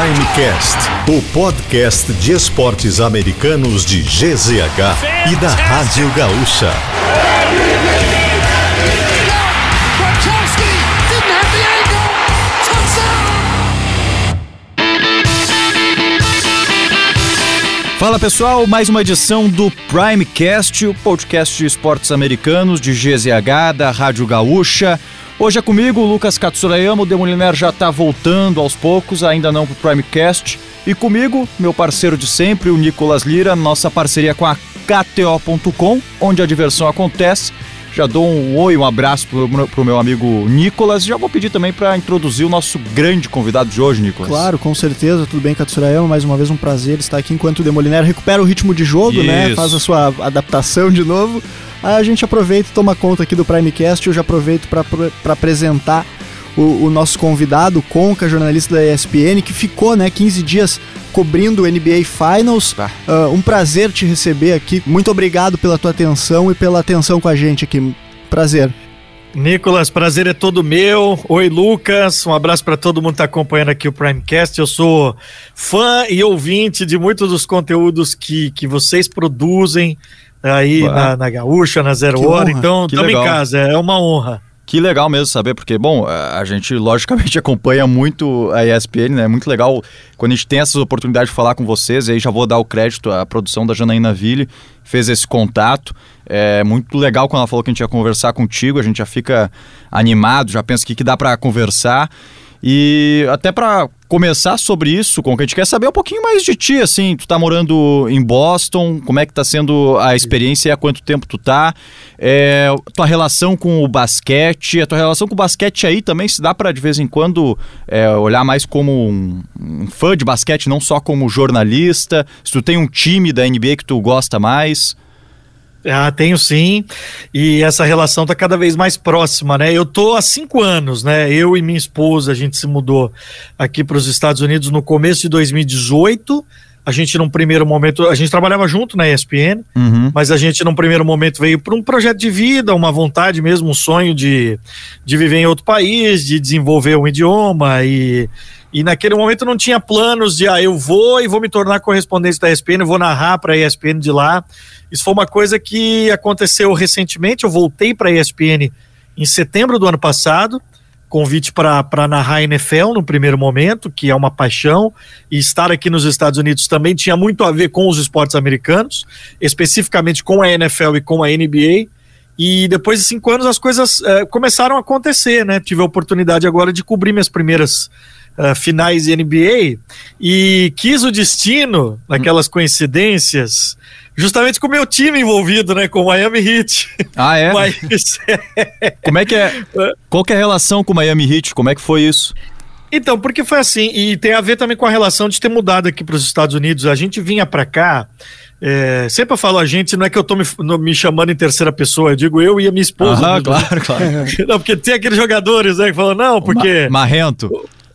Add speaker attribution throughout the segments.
Speaker 1: Primecast, o podcast de esportes americanos de GZH e da Rádio Gaúcha.
Speaker 2: Fala pessoal, mais uma edição do Primecast, o podcast de esportes americanos de GZH da Rádio Gaúcha. Hoje é comigo, o Lucas Katsurayama, o Demoliner já está voltando aos poucos, ainda não para o Primecast. E comigo, meu parceiro de sempre, o Nicolas Lira, nossa parceria com a KTO.com, onde a diversão acontece. Já dou um oi, um abraço pro, o meu amigo Nicolas. Já vou pedir também para introduzir o nosso grande convidado de hoje, Nicolas.
Speaker 3: Claro, com certeza. Tudo bem, Katsurayama? Mais uma vez um prazer estar aqui enquanto o Demoliner recupera o ritmo de jogo, né? Isso. né? Faz a sua adaptação de novo. A gente aproveita e toma conta aqui do Primecast. Eu já aproveito para apresentar o, o, nosso convidado, Conca, jornalista da ESPN, que ficou né, 15 dias cobrindo o NBA Finals. Tá. Uh, um prazer te receber aqui. Muito obrigado pela tua atenção e pela atenção com a gente aqui. Prazer.
Speaker 4: Nicolas, prazer é todo meu. Oi, Lucas. Um abraço para todo mundo que está acompanhando aqui o Primecast. Eu sou fã e ouvinte de muitos dos conteúdos que, que vocês produzem aí na, na Gaúcha, na Zero que Hora. Honra. Então, estamos em casa. É uma honra.
Speaker 2: Que legal mesmo saber, porque, bom, a gente logicamente acompanha muito a ESPN, né? É muito legal quando a gente tem essas oportunidades de falar com vocês, e aí já vou dar o crédito à produção da Janaína Ville, fez esse contato. É muito legal quando ela falou que a gente ia conversar contigo, a gente já fica animado, já pensa o que, que dá para conversar. E até para começar sobre isso, com que a gente quer saber um pouquinho mais de ti, assim, tu tá morando em Boston, como é que tá sendo a experiência e há quanto tempo tu tá? É, tua relação com o basquete, a tua relação com o basquete aí também se dá para de vez em quando é, olhar mais como um, um, fã de basquete, não só como jornalista, se tu tem um time da NBA que tu gosta mais...
Speaker 4: Ah, tenho sim. E essa relação tá cada vez mais próxima, né? Eu tô há cinco anos, né? Eu e minha esposa, a gente se mudou aqui para os Estados Unidos no começo de 2018. A gente, num primeiro momento, a gente trabalhava junto na ESPN, uhum. mas a gente, num primeiro momento, veio para um projeto de vida, uma vontade mesmo, um sonho de, de viver em outro país, de desenvolver um idioma e e naquele momento não tinha planos de, ah, eu vou e vou me tornar correspondente da ESPN, vou narrar para a ESPN de lá. Isso foi uma coisa que aconteceu recentemente. Eu voltei para a ESPN em setembro do ano passado, convite para narrar NFL no primeiro momento, que é uma paixão, e estar aqui nos Estados Unidos também tinha muito a ver com os esportes americanos, especificamente com a NFL e com a NBA. E depois de cinco anos as coisas eh, começaram a acontecer, né? Tive a oportunidade agora de cobrir minhas primeiras uh, finais de NBA e quis o destino, naquelas coincidências, justamente com o meu time envolvido, né, com o Miami Heat.
Speaker 2: Ah, é? Mas, Como é que é? Qual que é a relação com o Miami Heat? Como é que foi isso?
Speaker 4: Então, porque foi assim, e tem a ver também com a relação de ter mudado aqui para os Estados Unidos. A gente vinha para cá, é, sempre eu falo a gente, não é que eu tô me, me, chamando em terceira pessoa, eu digo eu e a minha esposa.
Speaker 2: Ah, claro, claro.
Speaker 4: Não, porque tem aqueles jogadores né, que falam, não, porque.
Speaker 2: Marrento.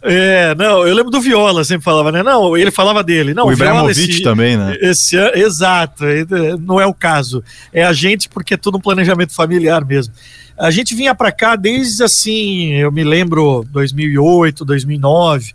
Speaker 4: É, não, eu lembro do Viola, sempre falava, né? Não, ele falava dele. Não,
Speaker 2: o Ibrahimovic também, né?
Speaker 4: Esse, exato, não é o caso. É a gente porque é tudo um planejamento familiar mesmo. A gente vinha para cá desde assim, eu me lembro 2008, 2009.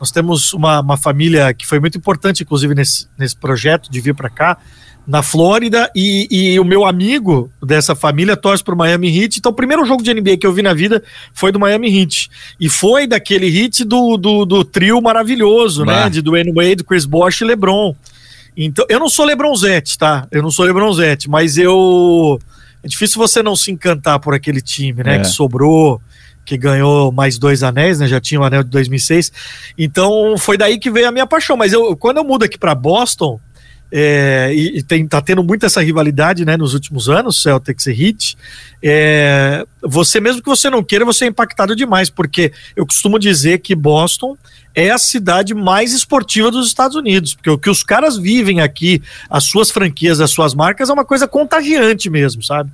Speaker 4: Nós temos uma, uma família que foi muito importante, inclusive, nesse, nesse projeto de vir para cá na Flórida e, e, o meu amigo dessa família torce para o Miami Heat. Então, o primeiro jogo de NBA que eu vi na vida foi do Miami Heat. E foi daquele hit do, do, do trio maravilhoso, bah. né? De Dwayne Wade, Chris Bosh e LeBron. Então, eu não sou LeBronzete, tá? Eu não sou LeBronzete, mas eu. É difícil você não se encantar por aquele time, né? É. Que sobrou, que ganhou mais dois anéis, né? Já tinha o anel de 2006. Então, foi daí que veio a minha paixão. Mas eu, quando eu mudo aqui para Boston é, e, e tem, tá tendo muito essa rivalidade né, nos últimos anos, Celtics e Heat, é, você mesmo que você não queira, você é impactado demais, porque eu costumo dizer que Boston é a cidade mais esportiva dos Estados Unidos, porque o que os caras vivem aqui, as suas franquias, as suas marcas, é uma coisa contagiante mesmo, sabe?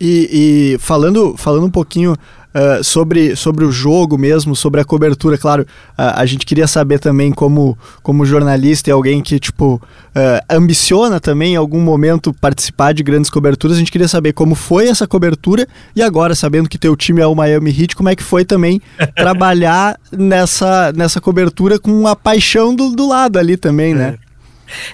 Speaker 3: E, e falando, falando um pouquinho uh, sobre, sobre o jogo mesmo, sobre a cobertura. Claro, uh, a gente queria saber também como, como jornalista e alguém que, tipo, uh, ambiciona também em algum momento participar de grandes coberturas, a gente queria saber como foi essa cobertura e agora, sabendo que teu time é o Miami Heat, como é que foi também trabalhar nessa, nessa cobertura com a paixão do, do lado ali também, né?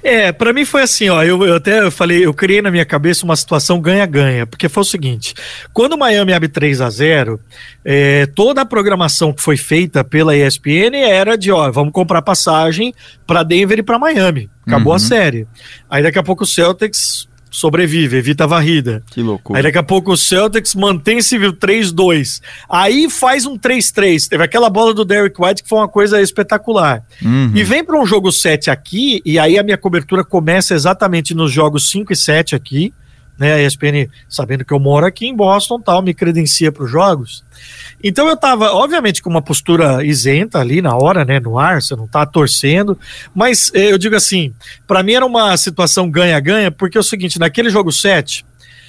Speaker 4: É. Para mim foi assim, ó. Eu, eu até eu falei, eu criei na minha cabeça uma situação ganha-ganha, porque foi o seguinte: quando o Miami abre 3 a 0 é, toda a programação que foi feita pela ESPN era de, ó, vamos comprar passagem para Denver e para Miami. Acabou uhum. a série. Aí daqui a pouco o Celtics sobrevive, evita a varrida.
Speaker 2: Que loucura.
Speaker 4: Aí daqui a pouco o Celtics mantém-se 3-2. Aí faz um 3-3. Teve aquela bola do Derrick White que foi uma coisa espetacular. Uhum. E vem para um jogo 7 aqui, e aí a minha cobertura começa exatamente nos jogos 5 e 7 aqui né? A ESPN, sabendo que eu moro aqui em Boston, tal, me credencia para os jogos. Então eu estava, obviamente, com uma postura isenta ali na hora, né? No ar, você não está torcendo. Mas eh, eu digo assim, para mim era uma situação ganha-ganha, porque é o seguinte: naquele jogo 7,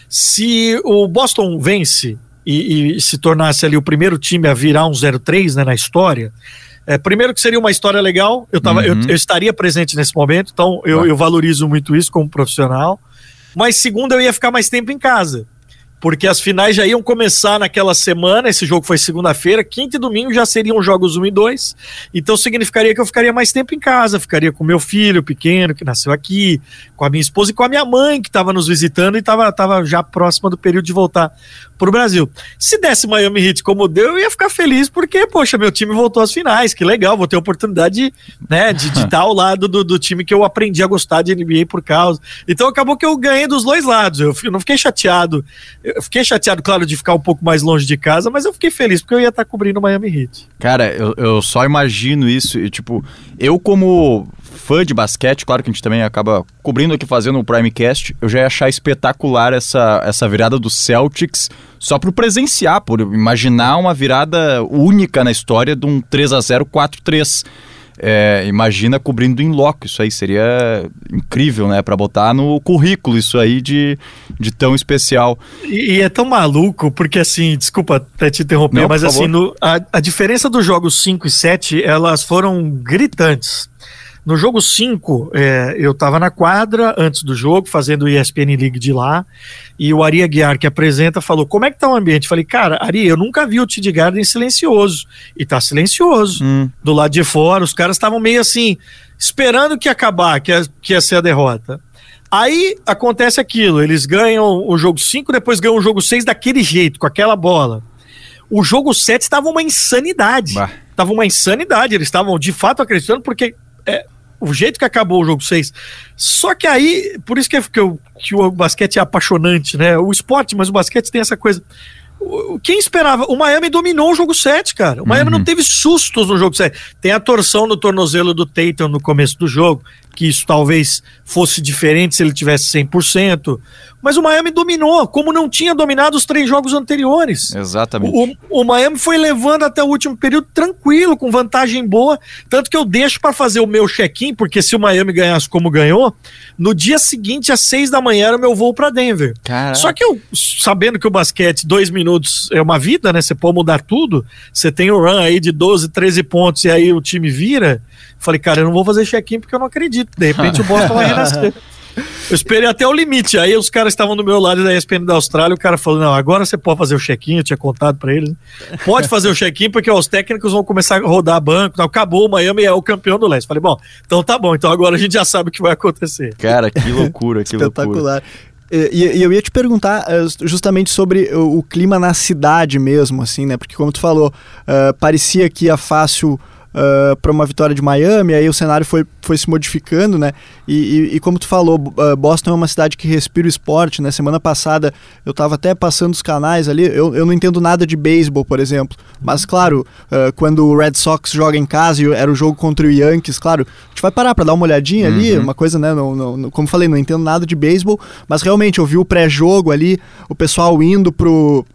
Speaker 4: se o Boston vence e, e, se tornasse ali o primeiro time a virar um 0-3 né, na história. É, primeiro que seria uma história legal, eu, tava, uhum. eu, eu, estaria presente nesse momento, então eu, eu valorizo muito isso como profissional. Mas segunda eu ia ficar mais tempo em casa porque as finais já iam começar naquela semana. Esse jogo foi segunda-feira, quinta e domingo já seriam jogos 1 e 2. Então significaria que eu ficaria mais tempo em casa, ficaria com meu filho pequeno que nasceu aqui, com a minha esposa e com a minha mãe que estava nos visitando e estava tava já próxima do período de voltar para o Brasil. Se desse Miami Heat como deu, eu ia ficar feliz porque, poxa, meu time voltou às finais, que legal, vou ter a oportunidade né, de, de estar ao lado do, do time que eu aprendi a gostar de NBA por causa. Então acabou que eu ganhei dos dois lados. Eu não fiquei chateado eu fiquei chateado, claro, de ficar um pouco mais longe de casa, mas eu fiquei feliz porque eu ia estar cobrindo o Miami Heat.
Speaker 2: Cara, eu, eu só imagino isso. E, tipo, eu como fã de basquete, claro que a gente também acaba cobrindo aqui, fazendo um Primecast, eu já ia achar espetacular essa, essa virada do Celtics só por presenciar, por imaginar uma virada única na história de um 3 a 0 4-3. É, imagina cobrindo em loco, isso aí seria incrível, né? Para botar no currículo isso aí de, de tão especial.
Speaker 4: E, e, é tão maluco, porque assim, desculpa até te interromper, Não, mas assim, no, a, a diferença dos jogos 5 e 7, elas foram gritantes. No jogo 5, é, eu estava na quadra antes do jogo, fazendo o ESPN League de lá, e o Ari Aguiar, que apresenta, falou: Como é que tá o ambiente? Falei, cara, Ari, eu nunca vi o Tid Garden silencioso. E tá silencioso. Hum. Do lado de fora, os caras estavam meio assim, esperando que ia acabar, que ia, que ia ser a derrota. Aí acontece aquilo: eles ganham o jogo 5, depois ganham o jogo 6 daquele jeito, com aquela bola. O jogo 7 estava uma insanidade. Bah. Tava uma insanidade. Eles estavam de fato acreditando, porque é, o jeito que acabou o jogo 6. Só que aí, por isso que, é, que, eu, que o basquete é apaixonante, né? O esporte, mas o basquete tem essa coisa. Quem esperava? O Miami dominou o jogo 7, cara. O Miami uhum. não teve sustos no jogo 7. Tem a torção no tornozelo do Tatum no começo do jogo, que isso talvez fosse diferente se ele tivesse 100%. Mas o Miami dominou, como não tinha dominado os três jogos anteriores.
Speaker 2: Exatamente.
Speaker 4: O, o Miami foi levando até o último período tranquilo, com vantagem boa. Tanto que eu deixo para fazer o meu check-in, porque se o Miami ganhasse como ganhou, no dia seguinte, às seis da manhã, era o meu voo para Denver. Caraca. Só que eu, sabendo que o basquete, dois minutos é uma vida, né? Você pode mudar tudo. Você tem o um run aí de 12, 13 pontos e aí o time vira. Falei, cara, eu não vou fazer check-in porque eu não acredito. De repente o Boston vai renascer. Eu esperei até o limite. Aí os caras estavam do meu lado da ESPN da Austrália. O cara falou: Não, agora você pode fazer o check-in. Eu tinha contado para eles. Né? Pode fazer o check-in, porque ó, os técnicos vão começar a rodar banco. Acabou. O Miami é o campeão do leste. Falei: Bom, então tá bom. Então agora a gente já sabe o que vai acontecer.
Speaker 2: Cara, que loucura, que
Speaker 3: Espetacular. E, e, eu ia te perguntar uh, justamente sobre o, o, clima na cidade mesmo, assim, né? Porque como tu falou, uh, parecia que ia fácil uh, para uma vitória de Miami, aí o cenário foi, foi se modificando, né? E, e, e como tu falou, uh, Boston é uma cidade que respira o esporte, né? Semana passada eu estava até passando os canais ali, eu, eu não entendo nada de beisebol, por exemplo, mas claro, uh, quando o Red Sox joga em casa e era o jogo contra o Yankees, claro, a gente vai parar para dar uma olhadinha uhum. ali, uma coisa, né? Não, não, como falei, não entendo nada de beisebol, mas realmente eu vi o pré-jogo ali, o pessoal indo pro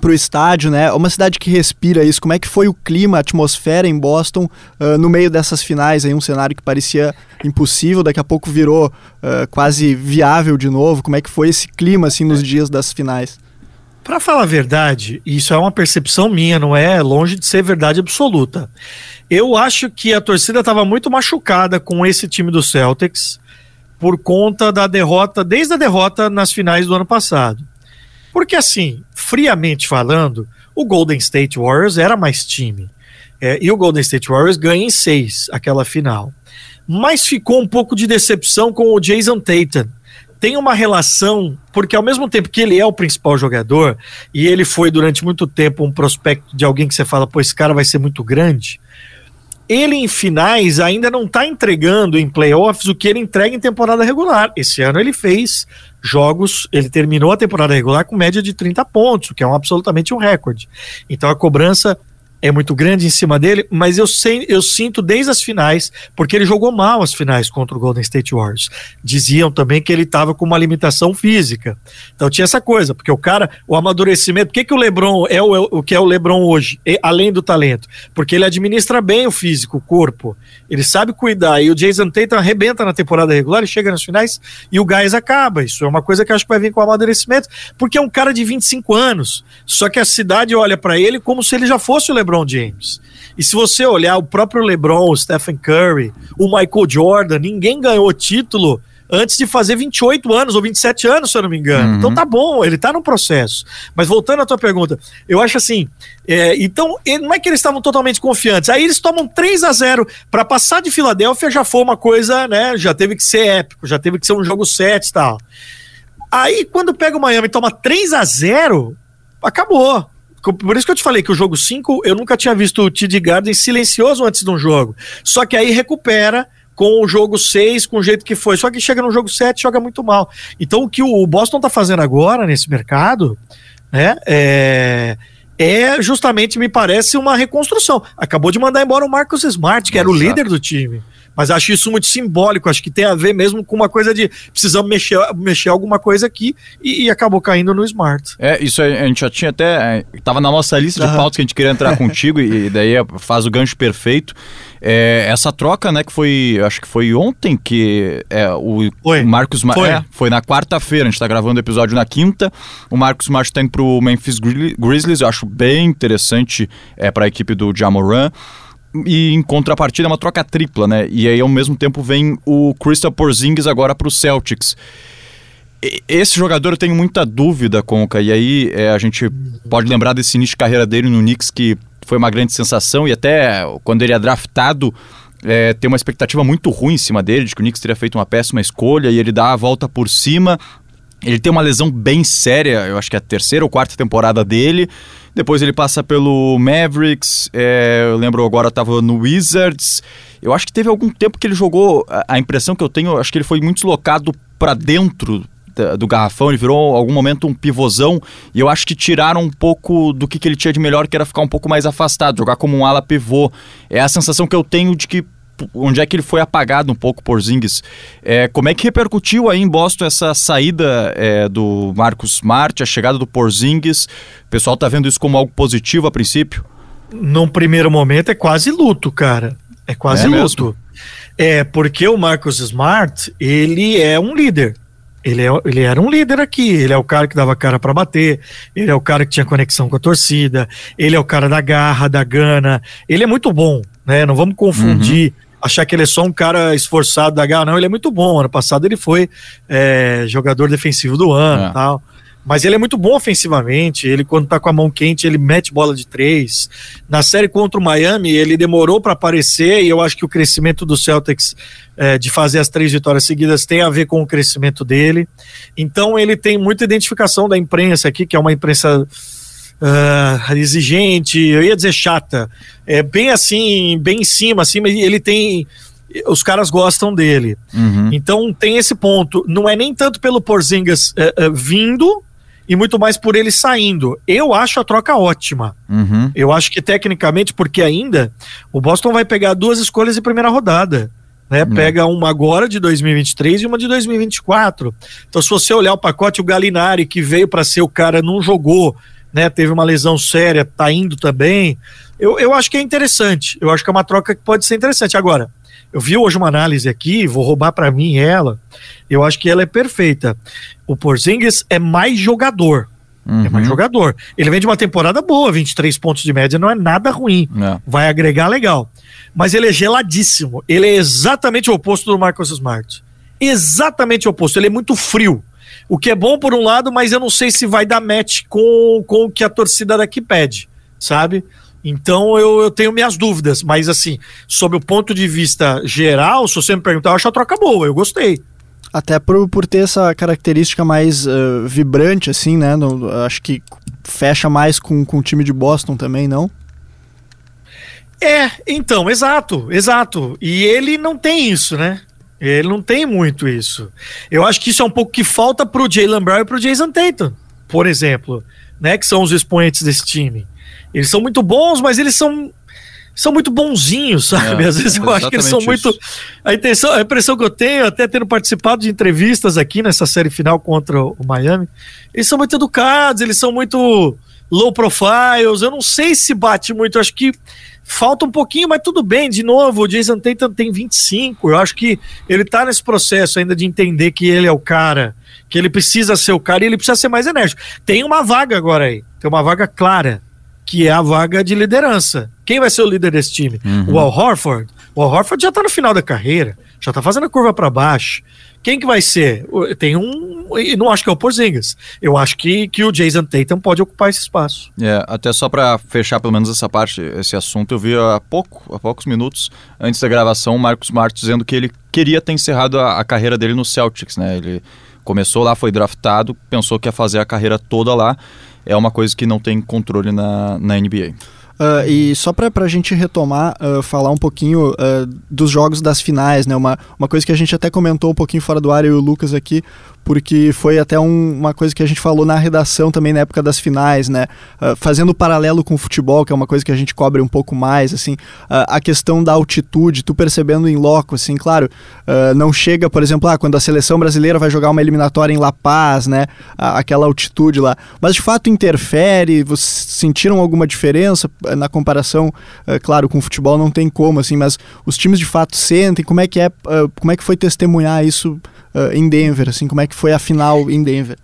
Speaker 3: para o estádio, né? Uma cidade que respira isso. Como é que foi o clima, a atmosfera em Boston uh, no meio dessas finais? Aí um cenário que parecia impossível, daqui a pouco virou uh, quase viável de novo. Como é que foi esse clima assim nos dias das finais?
Speaker 4: Para falar a verdade, isso é uma percepção minha, não é longe de ser verdade absoluta. Eu acho que a torcida estava muito machucada com esse time do Celtics por conta da derrota, desde a derrota nas finais do ano passado. Porque, assim, friamente falando, o Golden State Warriors era mais time. É, e o Golden State Warriors ganha em seis aquela final. Mas ficou um pouco de decepção com o Jason Tatum tem uma relação, porque ao mesmo tempo que ele é o principal jogador, e ele foi durante muito tempo um prospecto de alguém que você fala, pô, esse cara vai ser muito grande, ele em finais ainda não está entregando em playoffs o que ele entrega em temporada regular. Esse ano ele fez jogos, ele terminou a temporada regular com média de 30 pontos, o que é um, absolutamente um recorde. Então a cobrança é muito grande em cima dele, mas eu, sei, eu sinto desde as finais, porque ele jogou mal as finais contra o Golden State Warriors. Diziam também que ele estava com uma limitação física. Então tinha essa coisa, porque o cara, o amadurecimento, o que, que o Lebron é o, o que é o Lebron hoje, além do talento? Porque ele administra bem o físico, o corpo. Ele sabe cuidar. E o Jason Tatum arrebenta na temporada regular, ele chega nas finais e o gás acaba. Isso é uma coisa que acho que vai vir com o amadurecimento, porque é um cara de 25 anos. Só que a cidade olha para ele como se ele já fosse o Lebron LeBron James. E se você olhar o próprio LeBron, o Stephen Curry, o Michael Jordan, ninguém ganhou título antes de fazer 28 anos ou 27 anos, se eu não me engano. Uhum. Então tá bom, ele tá no processo. Mas voltando à tua pergunta, eu acho assim, é, então não é que eles estavam totalmente confiantes. Aí eles tomam 3 a 0 para passar de Filadélfia já foi uma coisa, né, já teve que ser épico, já teve que ser um jogo 7 e tal. Aí quando pega o Miami e toma 3 a 0, acabou. Por isso que eu te falei que o jogo 5, eu nunca tinha visto o TD Garden silencioso antes de um jogo. Só que aí recupera com o jogo 6, com o jeito que foi. Só que chega no jogo 7 joga muito mal. Então o que o Boston tá fazendo agora nesse mercado, né, é, é justamente, me parece, uma reconstrução. Acabou de mandar embora o Marcus Smart, que era o líder do time. Mas acho isso muito simbólico, acho que tem a ver mesmo com uma coisa de precisamos mexer, mexer alguma coisa aqui e, e acabou caindo no Smart.
Speaker 2: É, isso a gente já tinha até. Estava é, na nossa lista de pautas que a gente queria entrar contigo e daí faz o gancho perfeito. É, essa troca, né, que foi, acho que foi ontem que é, o, foi. Marcos foi. É, foi na quarta-feira, a gente está gravando o episódio na quinta. O Marcos Smart está indo pro Memphis Grizzlies, eu acho bem interessante é, para a equipe do Jamoran e em contrapartida é uma troca tripla, né? E aí ao mesmo tempo vem o Crystal Porzingis agora para o Celtics. Esse jogador eu tenho muita dúvida, Conca, e aí é, a gente pode lembrar desse início de carreira dele no Knicks que foi uma grande sensação e até quando ele é draftado é, tem uma expectativa muito ruim em cima dele, de que o Knicks teria feito uma péssima escolha e ele dá a volta por cima. Ele tem uma lesão bem séria, eu acho que é a terceira ou quarta temporada dele. Depois ele passa pelo Mavericks, é, eu lembro agora estava no Wizards. Eu acho que teve algum tempo que ele jogou, a, a impressão que eu tenho, acho que ele foi muito deslocado para dentro do garrafão, ele virou algum momento um pivôzão e eu acho que tiraram um pouco do que, que ele tinha de melhor, que era ficar um pouco mais afastado, jogar como um ala pivô. É a sensação que eu tenho de que onde é que ele foi apagado um pouco por Zingis. É, como é que repercutiu aí em Boston essa saída é, do Marcos Smart, a chegada do Porzingis? O pessoal tá vendo isso como algo positivo a princípio?
Speaker 4: Num primeiro momento é quase luto, cara. É quase é luto. Mesmo? É, porque o Marcos Smart, ele é um líder. Ele, é, ele era um líder aqui, ele é o cara que dava cara para bater, ele é o cara que tinha conexão com a torcida, ele é o cara da garra, da gana, ele é muito bom, né? Não vamos confundir uhum achar que ele é só um cara esforçado da H, não, ele é muito bom. Ano passado ele foi é, jogador defensivo do ano é. tal. Mas ele é muito bom ofensivamente. Ele, quando tá com a mão quente, ele mete bola de três. Na série contra o Miami, ele demorou para aparecer, e eu acho que o crescimento do Celtics é, de fazer as três vitórias seguidas tem a ver com o crescimento dele. Então ele tem muita identificação da imprensa aqui, que é uma imprensa uh, exigente, eu ia dizer chata, é bem assim, bem em cima, assim, mas ele tem os caras gostam dele. Uhum. Então tem esse ponto. Não é nem tanto pelo Porzingas uh, uh, vindo e muito mais por ele saindo. Eu acho a troca ótima. Uhum. Eu acho que tecnicamente, porque ainda o Boston vai pegar duas escolhas de primeira rodada. Né? Uhum. Pega uma agora de 2023 e uma de 2024. Então, se você olhar o pacote, o Galinari, que veio para ser o cara, não jogou né? Teve uma lesão séria, tá indo também. Eu, eu acho que é interessante. Eu acho que é uma troca que pode ser interessante. Agora, eu vi hoje uma análise aqui, vou roubar para mim ela. Eu acho que ela é perfeita. O Porzingis é mais jogador. Uhum. É mais uhum. jogador. Ele vem de uma temporada boa, 23 pontos de média não é nada ruim. É. Vai agregar legal. Mas ele é geladíssimo. Ele é exatamente o oposto do Marcos Smart. Exatamente o oposto. Ele é muito frio. O que é bom por um lado, mas eu não sei se vai dar match com, com o que a torcida daqui pede, sabe? Então eu, eu tenho minhas dúvidas, mas assim, sob o ponto de vista geral, se você me perguntar, eu acho a troca boa, eu gostei.
Speaker 3: Até por, por ter essa característica mais uh, vibrante, assim, né? No, acho que fecha mais com, com o time de Boston também, não?
Speaker 4: É, então, exato, exato. E ele não tem isso, né? Ele não tem muito isso. Eu acho que isso é um pouco que falta pro Jalen Brown e pro Jason Tatum, por exemplo, né? Que são os expoentes desse time. Eles são muito bons, mas eles são são muito bonzinhos, sabe? É, Às vezes eu acho que eles são muito. A, intenção, a impressão que eu tenho, até tendo participado de entrevistas aqui nessa série final contra o Miami, eles são muito educados, eles são muito low profiles. Eu não sei se bate muito, eu acho que falta um pouquinho, mas tudo bem. De novo, o Jason Tatum tem 25. Eu acho que ele tá nesse processo ainda de entender que ele é o cara, que ele precisa ser o cara e ele precisa ser mais enérgico. Tem uma vaga agora aí, tem uma vaga clara que é a vaga de liderança. Quem vai ser o líder desse time? Uhum. O Al Horford? O Al Horford já tá no final da carreira, já tá fazendo a curva para baixo. Quem que vai ser? Tem um. E não acho que é o Porzingis. Eu acho que, que o Jason Tatum pode ocupar esse espaço.
Speaker 2: É, até só para fechar pelo menos essa parte, esse assunto, eu vi há pouco, há poucos minutos antes da gravação, o Marcos Smart dizendo que ele queria ter encerrado a, a carreira dele no Celtics, né? Ele começou lá, foi draftado, pensou que ia fazer a carreira toda lá é uma coisa que não tem controle na, na NBA.
Speaker 3: Uh, e só para a gente retomar, uh, falar um pouquinho uh, dos jogos das finais, né? Uma, uma coisa que a gente até comentou um pouquinho fora do ar, e o Lucas aqui, porque foi até um, uma coisa que a gente falou na redação também na época das finais, né? Uh, fazendo paralelo com o futebol, que é uma coisa que a gente cobre um pouco mais, assim, uh, a questão da altitude, tu percebendo em loco, assim, claro, uh, não chega, por exemplo, ah, quando a seleção brasileira vai jogar uma eliminatória em La Paz, né? aquela altitude lá, mas de fato interfere, vocês sentiram alguma diferença na comparação, claro, com o futebol não tem como, assim, mas os times de fato sentem, como é que é, como é que foi testemunhar isso em Denver, assim, como é que foi a final em Denver?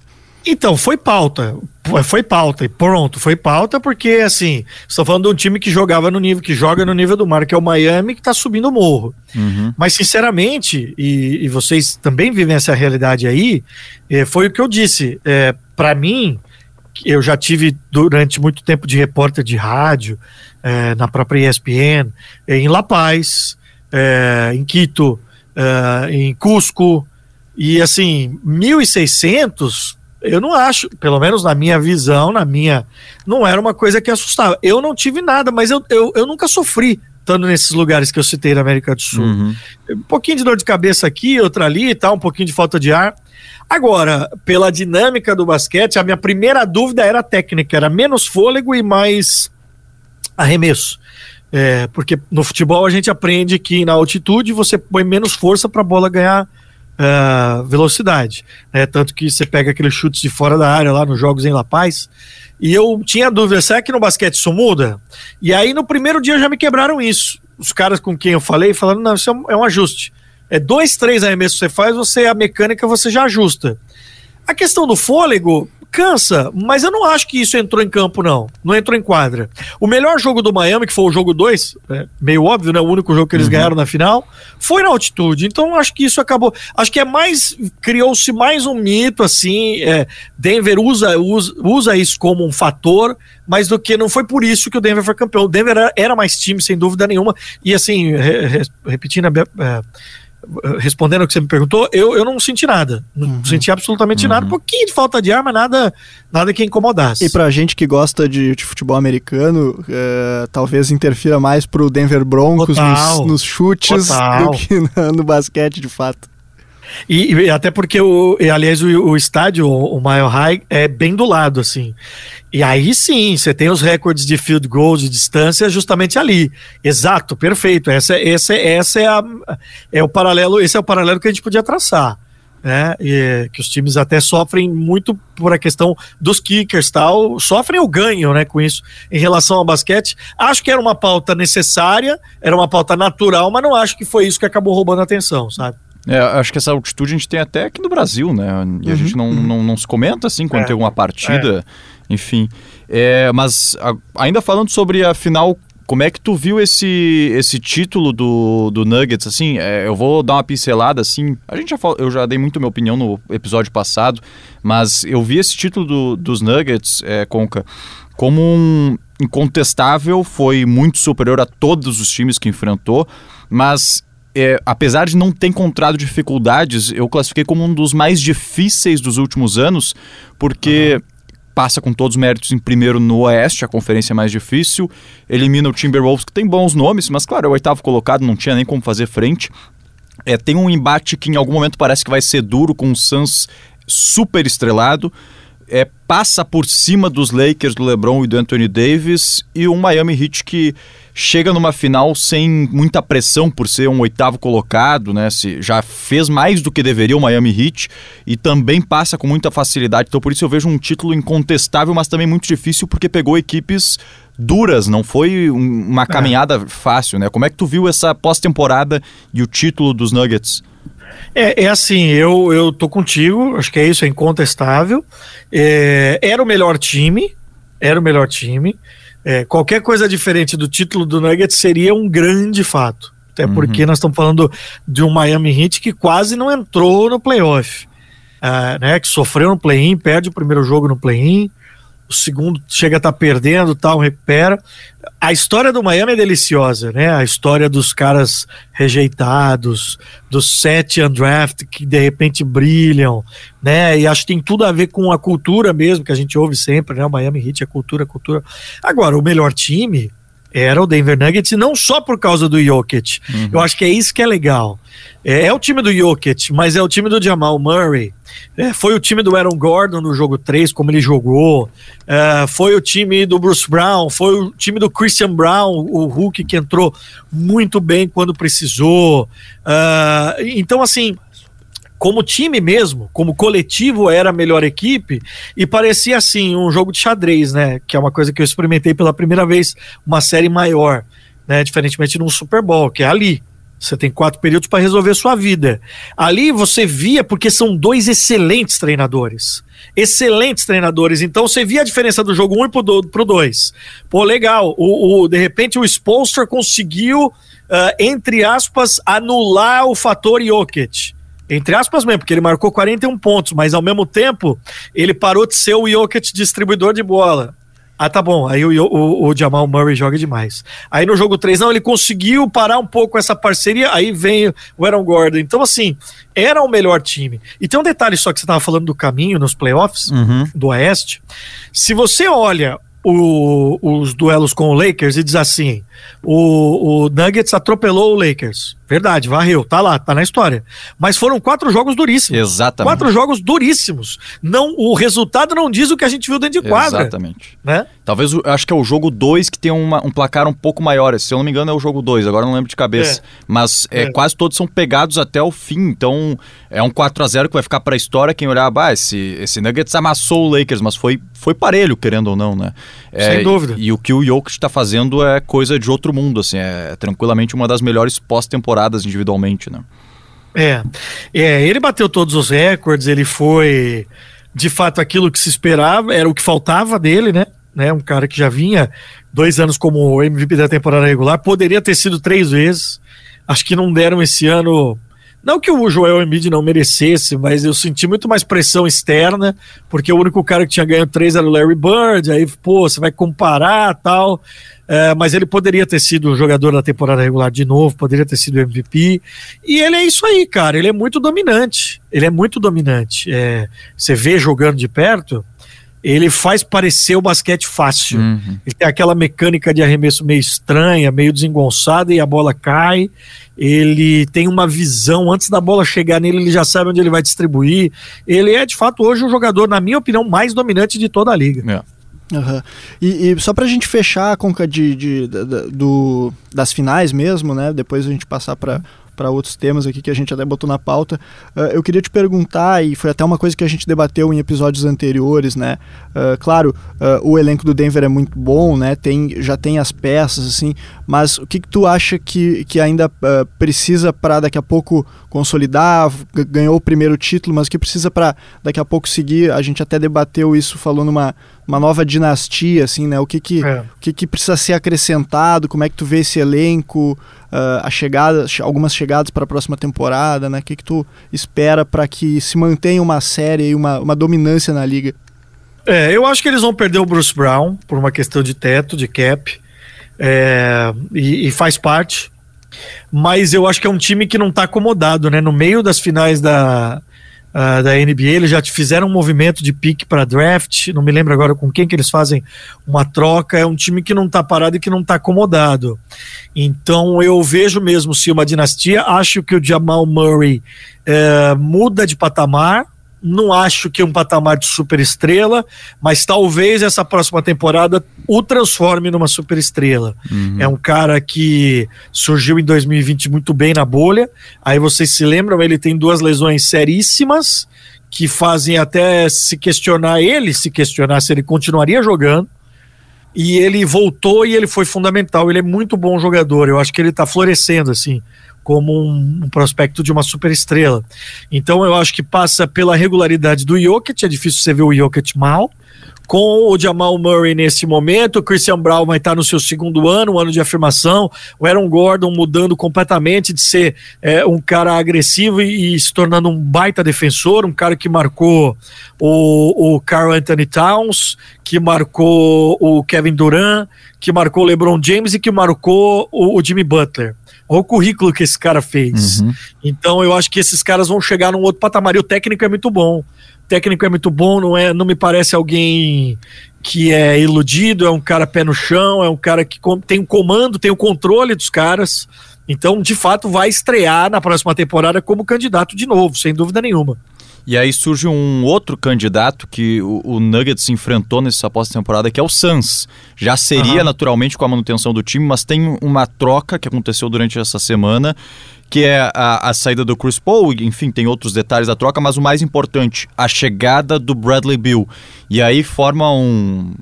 Speaker 4: Então, foi pauta. Foi pauta, e pronto, foi pauta porque, assim, estou falando de um time que jogava no nível, que joga no nível do mar, que é o Miami, que está subindo o morro. Uhum. Mas, sinceramente, e, e, vocês também vivem essa realidade aí, eh, foi o que eu disse. Eh, Para mim, eu já tive durante muito tempo de repórter de rádio, eh, na própria ESPN, em La Paz, em Quito, em Cusco, e assim, 1.600, eu não acho, pelo menos na minha visão, na minha. Não era uma coisa que assustava. Eu não tive nada, mas eu, eu, eu nunca sofri estando nesses lugares que eu citei na América do Sul. Uhum. Um pouquinho de dor de cabeça aqui, outra ali e tal, um pouquinho de falta de ar. Agora, pela dinâmica do basquete, a minha primeira dúvida era técnica, era menos fôlego e mais arremesso. É, porque no futebol a gente aprende que na altitude você põe menos força para a bola ganhar uh, velocidade. Né? Tanto que você pega aqueles chutes de fora da área lá nos jogos em La Paz. E eu tinha dúvida, será que no basquete isso muda? E aí no primeiro dia já me quebraram isso. Os caras com quem eu falei falaram, não, isso é um é ajuste. É dois, três arremessos que você faz, você a mecânica você já ajusta. A questão do fôlego, cansa, mas eu não acho que isso entrou em campo, não. Não entrou em quadra. O melhor jogo do Miami, que foi o jogo 2, é, meio óbvio, né? O único jogo que eles uhum. ganharam na final, foi na altitude. Então acho que isso acabou. Acho que é mais. Criou-se mais um mito, assim. É, Denver usa, usa, usa isso como um fator, mas do que não foi por isso que o Denver foi campeão. O Denver era, era mais time, sem dúvida nenhuma. E assim, re, re, repetindo a. É, respondendo ao que você me perguntou, eu, eu não senti nada. Não uhum. senti absolutamente uhum. nada. Um pouquinho de falta de arma, nada, nada que incomodasse.
Speaker 3: E pra gente que gosta de, de futebol americano, uh, talvez interfira mais pro Denver Broncos nos, nos, chutes Total. do que no, no basquete de fato.
Speaker 4: E, e, até porque, o, e, aliás, o, o, estádio, o Mile High, é bem do lado, assim. E aí sim, você tem os recordes de field goals de distância justamente ali. Exato, perfeito. Essa, essa, essa é, a, é o paralelo, esse é o paralelo que a gente podia traçar. Né? E, que os times até sofrem muito por a questão dos kickers tal, sofrem o ganho, né, com isso em relação ao basquete. Acho que era uma pauta necessária, era uma pauta natural, mas não acho que foi isso que acabou roubando a atenção, sabe?
Speaker 2: É, acho que essa altitude a gente tem até aqui no Brasil, né? E a uhum. gente não, uhum. não, não, se comenta assim quando é. tem alguma partida, é. enfim. É, mas a, ainda falando sobre a final como é que tu viu esse, esse título do, do Nuggets? Assim, é, eu vou dar uma pincelada, assim. A gente já fal, eu já dei muito minha opinião no episódio passado, mas eu vi esse título do, dos Nuggets, é, Conca, como um incontestável, foi muito superior a todos os times que enfrentou, mas é, apesar de não ter encontrado dificuldades, eu classifiquei como um dos mais difíceis dos últimos anos, porque uhum passa com todos os méritos em primeiro no Oeste, a conferência mais difícil, elimina o Timberwolves, que tem bons nomes, mas claro, é o oitavo colocado, não tinha nem como fazer frente. É, tem um embate que em algum momento parece que vai ser duro, com o Suns super estrelado, é, passa por cima dos Lakers, do LeBron e do Anthony Davis, e um Miami Heat que chega numa final sem muita pressão por ser um oitavo colocado, né? Se já fez mais do que deveria o Miami Heat e também passa com muita facilidade. Então por isso eu vejo um título incontestável, mas também muito difícil porque pegou equipes duras, não foi uma é. caminhada é. fácil, né? Como é que tu viu essa pós-temporada e o título dos Nuggets?
Speaker 4: É, é assim, eu, eu tô contigo, acho que é isso, é incontestável. É, era o melhor time, era o melhor time. É, qualquer coisa diferente do título do Nuggets seria um grande fato. Até uhum. porque nós estamos falando de um Miami Heat que quase não entrou no playoff. Uh, né, que sofreu no play-in, perde o primeiro jogo no play-in, o segundo chega a estar tá perdendo, tal, recupera. A história do Miami é deliciosa, né? A história dos caras rejeitados, dos sete undraft que de repente brilham, né? E acho que tem tudo a ver com a cultura mesmo que a gente ouve sempre, né? O Miami Heat é cultura, cultura. Agora, o melhor time era o Denver Nuggets, e não só por causa do Jokic. Uhum. Eu acho que é isso que é legal. É, é, o time do Jokic, mas é o time do Jamal Murray. É, foi o time do Aaron Gordon no jogo 3, como ele jogou. É, foi o time do Bruce Brown, foi o time do Christian Brown, o Hulk que entrou muito bem quando precisou. É, então, assim, como time mesmo, como coletivo, era a melhor equipe e parecia assim um jogo de xadrez, né? Que é uma coisa que eu experimentei pela primeira vez, uma série maior, né? Diferentemente num Super Bowl, que é ali. Você tem quatro períodos para resolver sua vida. Ali você via, porque são dois excelentes treinadores. Excelentes treinadores. Então você via a diferença do jogo 1 um para o 2. Pô, legal. O, o, de repente o Spolster conseguiu, uh, entre aspas, anular o fator Jokic entre aspas mesmo, porque ele marcou 41 pontos, mas ao mesmo tempo ele parou de ser o Jokic distribuidor de bola. Ah, tá bom. Aí o, o, o, Jamal Murray joga demais. Aí no jogo 3, não, ele conseguiu parar um pouco essa parceria, aí vem o Aaron Gordon. Então, assim, era o melhor time. E tem um detalhe só que você estava falando do caminho nos playoffs uhum. do Oeste. Se você olha o, os duelos com o Lakers e diz assim: o, o Nuggets atropelou o Lakers. Verdade, varreu, tá lá, tá na história. Mas foram quatro jogos duríssimos.
Speaker 2: Exatamente.
Speaker 4: Quatro jogos duríssimos. Não, o resultado não diz o que a gente viu dentro de quadra.
Speaker 2: Exatamente. Né? Talvez, acho que é o jogo 2 que tem uma, um placar um pouco maior. Se eu não me engano, é o jogo 2, agora não lembro de cabeça. É. Mas é, é. quase todos são pegados até o fim. Então, é um 4 a 0 que vai ficar pra história. Quem olhar, bah, esse, esse Nuggets amassou o Lakers, mas foi, foi parelho, querendo ou não, né?
Speaker 4: É, Sem dúvida.
Speaker 2: E, e, o que o Jokic tá fazendo é coisa de outro mundo, assim. É tranquilamente uma das melhores pós-temporadas temporadas individualmente, né?
Speaker 4: É, é, ele bateu todos os recordes, ele foi de fato aquilo que se esperava, era o que faltava dele, né? né? Um cara que já vinha dois anos como MVP da temporada regular, poderia ter sido três vezes. Acho que não deram esse ano. Não que o Joel Embiid não merecesse, mas eu senti muito mais pressão externa, porque o único cara que tinha ganho três era o Larry Bird, aí, pô, você vai comparar tal. É, mas ele poderia ter sido o jogador da temporada regular de novo, poderia ter sido MVP. E ele é isso aí, cara. Ele é muito dominante. Ele é muito dominante. É, você vê jogando de perto, ele faz parecer o basquete fácil. Uhum. Ele tem aquela mecânica de arremesso meio estranha, meio desengonçada e a bola cai. Ele tem uma visão, antes da bola chegar nele, ele já sabe onde ele vai distribuir. Ele é, de fato, hoje o jogador, na minha opinião, mais dominante de toda a liga.
Speaker 3: É. Uhum. E, e, só pra gente fechar a conca de, de, de, do, das finais mesmo, né? Depois a gente passar para para outros temas aqui que a gente até botou na pauta. Uh, eu queria te perguntar, e foi até uma coisa que a gente debateu em episódios anteriores, né? Uh, claro, uh, o elenco do Denver é muito bom, né? Tem, já tem as peças, assim, mas o que, que tu acha que, que ainda precisa para daqui a pouco consolidar? Ganhou o primeiro título, mas o que precisa para daqui a pouco seguir? A gente até debateu isso, falou numa uma nova dinastia, assim, né? O que que, é. o que, que precisa ser acrescentado? Como é que tu vê esse elenco? Uh, a chegada, algumas chegadas para a próxima temporada, né? O que que tu espera para que se mantenha uma série e uma, uma dominância na liga?
Speaker 4: É, eu acho que eles vão perder o Bruce Brown por uma questão de teto, de cap, é, e, e faz parte. Mas eu acho que é um time que não está acomodado, né? No meio das finais da, uh, da NBA, eles já fizeram um movimento de pique para draft, não me lembro agora com quem que eles fazem uma troca, é um time que não está parado e que não está acomodado. Então eu vejo mesmo se uma dinastia, acho que o Jamal Murray uh, muda de patamar, não acho que é um patamar de super estrela, mas talvez essa próxima temporada o transforme numa super estrela. Uhum. É um cara que surgiu em 2020 muito bem na bolha. Aí vocês se lembram, ele tem duas lesões seríssimas que fazem até se questionar ele, se questionar se ele continuaria jogando. E ele voltou e ele foi fundamental. Ele é muito bom jogador. Eu acho que ele está florescendo assim como um, um, prospecto de uma superestrela. Então eu acho que passa pela regularidade do Jokic, é difícil você ver o Jokic mal. Com o Jamal Murray nesse momento, o Christian Brown vai estar no seu segundo ano, um ano de afirmação. O Aaron Gordon mudando completamente de ser é, um cara agressivo e, e, se tornando um baita defensor, um cara que marcou o, o Carl Anthony Towns, que marcou o Kevin Durant, que marcou o LeBron James e que marcou o, o Jimmy Butler. Olha o currículo que esse cara fez. Uhum. Então eu acho que esses caras vão chegar num outro patamar. E o técnico é muito bom. O técnico é muito bom, não é, não me parece alguém que é iludido, é um cara pé no chão, é um cara que tem o comando, tem o controle dos caras. Então, de fato, vai estrear na próxima temporada como candidato de novo, sem dúvida nenhuma.
Speaker 2: E aí surge um outro candidato que o, o Nuggets enfrentou nessa pós-temporada, que é o Suns. Já seria uhum. naturalmente com a manutenção do time, mas tem uma troca que aconteceu durante essa semana, que é a, a saída do Chris Paul, enfim, tem outros detalhes da troca, mas o mais importante, a chegada do Bradley Bill. E aí forma um,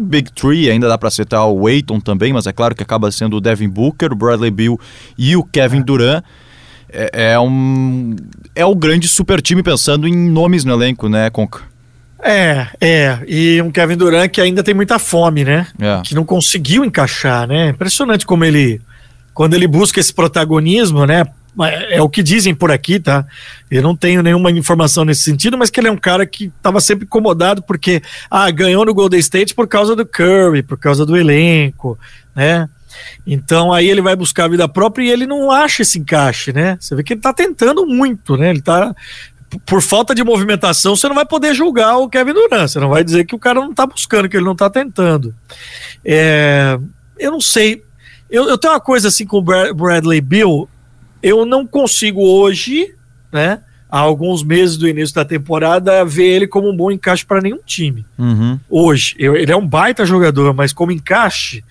Speaker 2: Big Three, ainda dá para citar o Aiton também, mas é claro que acaba sendo o Devin Booker, o Bradley Bill e o Kevin Durant é, é, um é o grande super time pensando em nomes no elenco, né, Conca?
Speaker 4: É, é. E um Kevin Durant que ainda tem muita fome, né? É. Que não conseguiu encaixar, né? Impressionante como ele, quando ele busca esse protagonismo, né? É o que dizem por aqui, tá? Eu não tenho nenhuma informação nesse sentido, mas que ele é um cara que estava sempre incomodado porque ah, ganhou no Golden State por causa do Curry, por causa do elenco, né? Então aí ele vai buscar a vida própria e ele não acha esse encaixe, né? Você vê que ele está tentando muito, né? Ele está por falta de movimentação, você não vai poder julgar o Kevin Durant. Você não vai dizer que o cara não está buscando, que ele não está tentando. É, eu não sei. Eu, eu, tenho uma coisa assim com o Bradley Bill. Eu não consigo hoje, né? Há alguns meses do início da temporada, ver ele como um bom encaixe para nenhum time. Uhum. Hoje. Eu, ele é um baita jogador, mas como encaixe,